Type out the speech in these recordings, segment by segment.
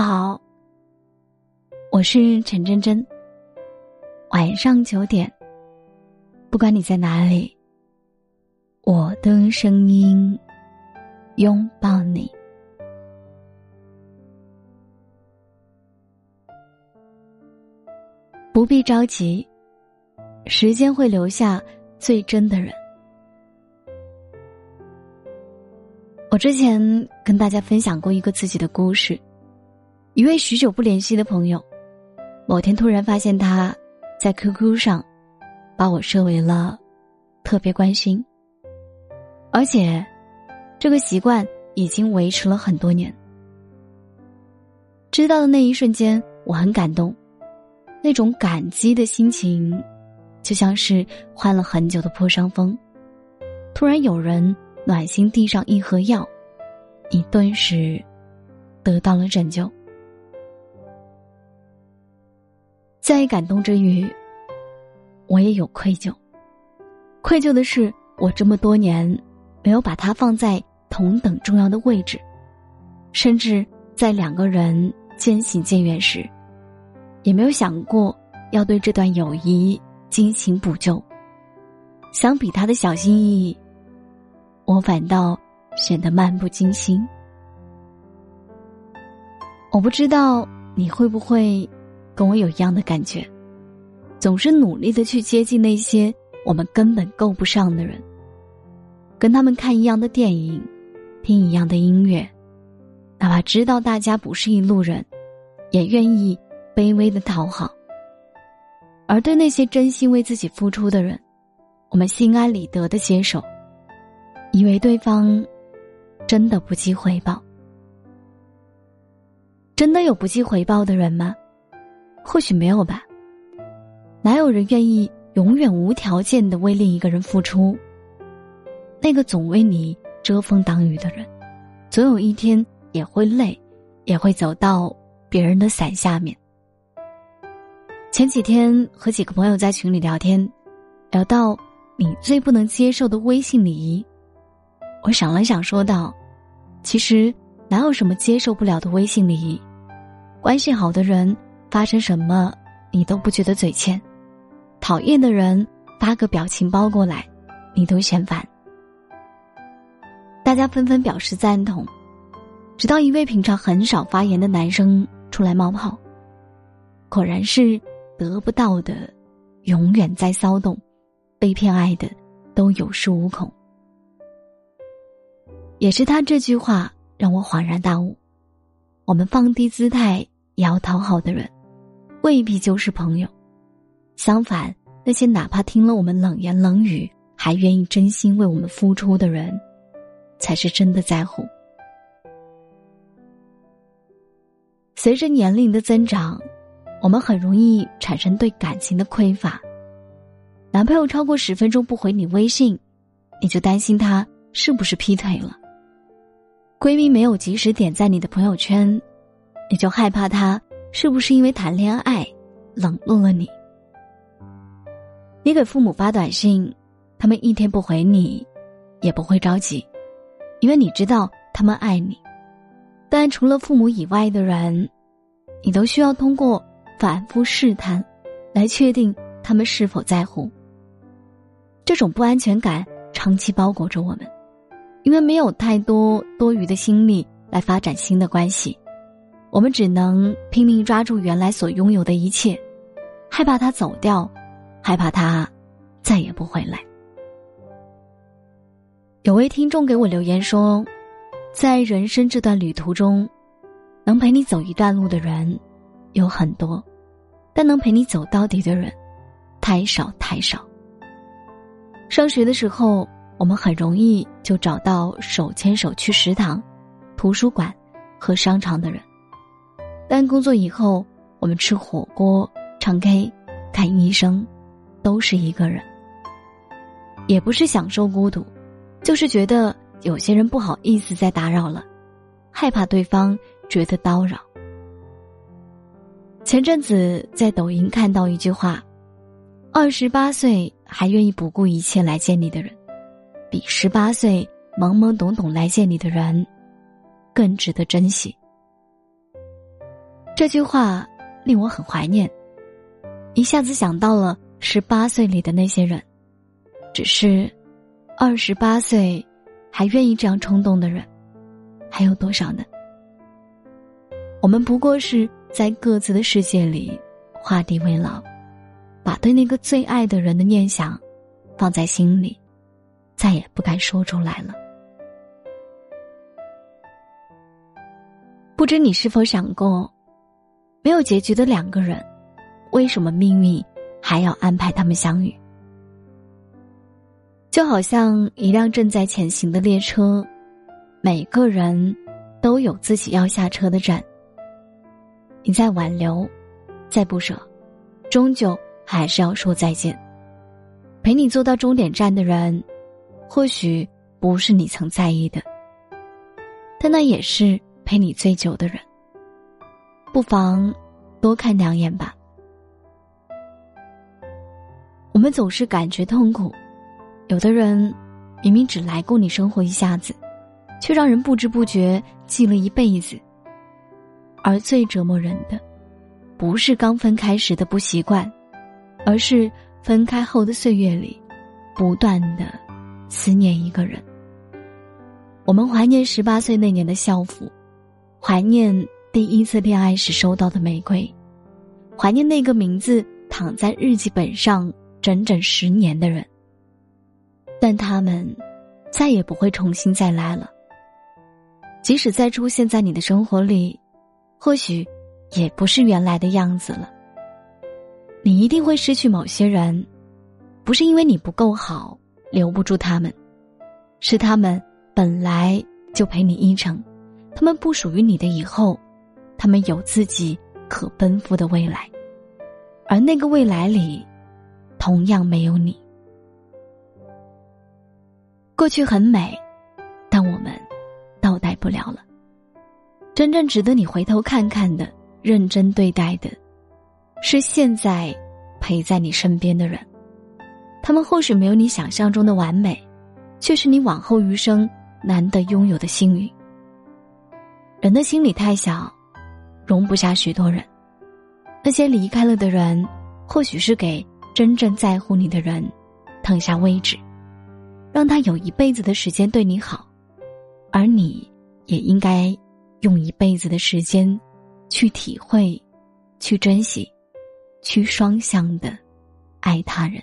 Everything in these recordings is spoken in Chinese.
好，我是陈真真。晚上九点，不管你在哪里，我的声音拥抱你。不必着急，时间会留下最真的人。我之前跟大家分享过一个自己的故事。一位许久不联系的朋友，某天突然发现他在 QQ 上把我设为了特别关心，而且这个习惯已经维持了很多年。知道的那一瞬间，我很感动，那种感激的心情，就像是患了很久的破伤风，突然有人暖心递上一盒药，你顿时得到了拯救。在感动之余，我也有愧疚。愧疚的是，我这么多年没有把他放在同等重要的位置，甚至在两个人渐行渐远时，也没有想过要对这段友谊进行补救。相比他的小心翼翼，我反倒显得漫不经心。我不知道你会不会。跟我有一样的感觉，总是努力的去接近那些我们根本够不上的人，跟他们看一样的电影，听一样的音乐，哪怕知道大家不是一路人，也愿意卑微的讨好。而对那些真心为自己付出的人，我们心安理得的接受，以为对方真的不计回报。真的有不计回报的人吗？或许没有吧，哪有人愿意永远无条件的为另一个人付出？那个总为你遮风挡雨的人，总有一天也会累，也会走到别人的伞下面。前几天和几个朋友在群里聊天，聊到你最不能接受的微信礼仪，我想了想，说道：“其实哪有什么接受不了的微信礼仪？关系好的人。”发生什么，你都不觉得嘴欠；讨厌的人发个表情包过来，你都嫌烦。大家纷纷表示赞同，直到一位平常很少发言的男生出来冒泡。果然是得不到的，永远在骚动；被骗爱的，都有恃无恐。也是他这句话让我恍然大悟：我们放低姿态也要讨好的人。未必就是朋友，相反，那些哪怕听了我们冷言冷语，还愿意真心为我们付出的人，才是真的在乎。随着年龄的增长，我们很容易产生对感情的匮乏。男朋友超过十分钟不回你微信，你就担心他是不是劈腿了；闺蜜没有及时点赞你的朋友圈，你就害怕他。是不是因为谈恋爱冷落了你？你给父母发短信，他们一天不回你，也不会着急，因为你知道他们爱你。但除了父母以外的人，你都需要通过反复试探，来确定他们是否在乎。这种不安全感长期包裹着我们，因为没有太多多余的心力来发展新的关系。我们只能拼命抓住原来所拥有的一切，害怕他走掉，害怕他再也不回来。有位听众给我留言说，在人生这段旅途中，能陪你走一段路的人有很多，但能陪你走到底的人太少太少。上学的时候，我们很容易就找到手牵手去食堂、图书馆和商场的人。但工作以后，我们吃火锅、唱 K、看医生，都是一个人。也不是享受孤独，就是觉得有些人不好意思再打扰了，害怕对方觉得叨扰。前阵子在抖音看到一句话：“二十八岁还愿意不顾一切来见你的人，比十八岁懵懵懂懂来见你的人，更值得珍惜。”这句话令我很怀念，一下子想到了十八岁里的那些人。只是，二十八岁还愿意这样冲动的人，还有多少呢？我们不过是在各自的世界里画地为牢，把对那个最爱的人的念想放在心里，再也不敢说出来了。不知你是否想过，没有结局的两个人，为什么命运还要安排他们相遇？就好像一辆正在前行的列车，每个人都有自己要下车的站。你在挽留，再不舍，终究还是要说再见。陪你坐到终点站的人，或许不是你曾在意的，但那也是。陪你最久的人，不妨多看两眼吧。我们总是感觉痛苦，有的人明明只来过你生活一下子，却让人不知不觉记了一辈子。而最折磨人的，不是刚分开时的不习惯，而是分开后的岁月里，不断的思念一个人。我们怀念十八岁那年的校服。怀念第一次恋爱时收到的玫瑰，怀念那个名字躺在日记本上整整十年的人。但他们再也不会重新再来了。即使再出现在你的生活里，或许也不是原来的样子了。你一定会失去某些人，不是因为你不够好，留不住他们，是他们本来就陪你一程。他们不属于你的以后，他们有自己可奔赴的未来，而那个未来里，同样没有你。过去很美，但我们倒带不了了。真正值得你回头看看的、认真对待的，是现在陪在你身边的人。他们或许没有你想象中的完美，却是你往后余生难得拥有的幸运。人的心里太小，容不下许多人。那些离开了的人，或许是给真正在乎你的人腾下位置，让他有一辈子的时间对你好，而你也应该用一辈子的时间去体会、去珍惜、去双向的爱他人。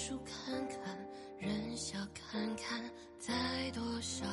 树看看人笑看看再多伤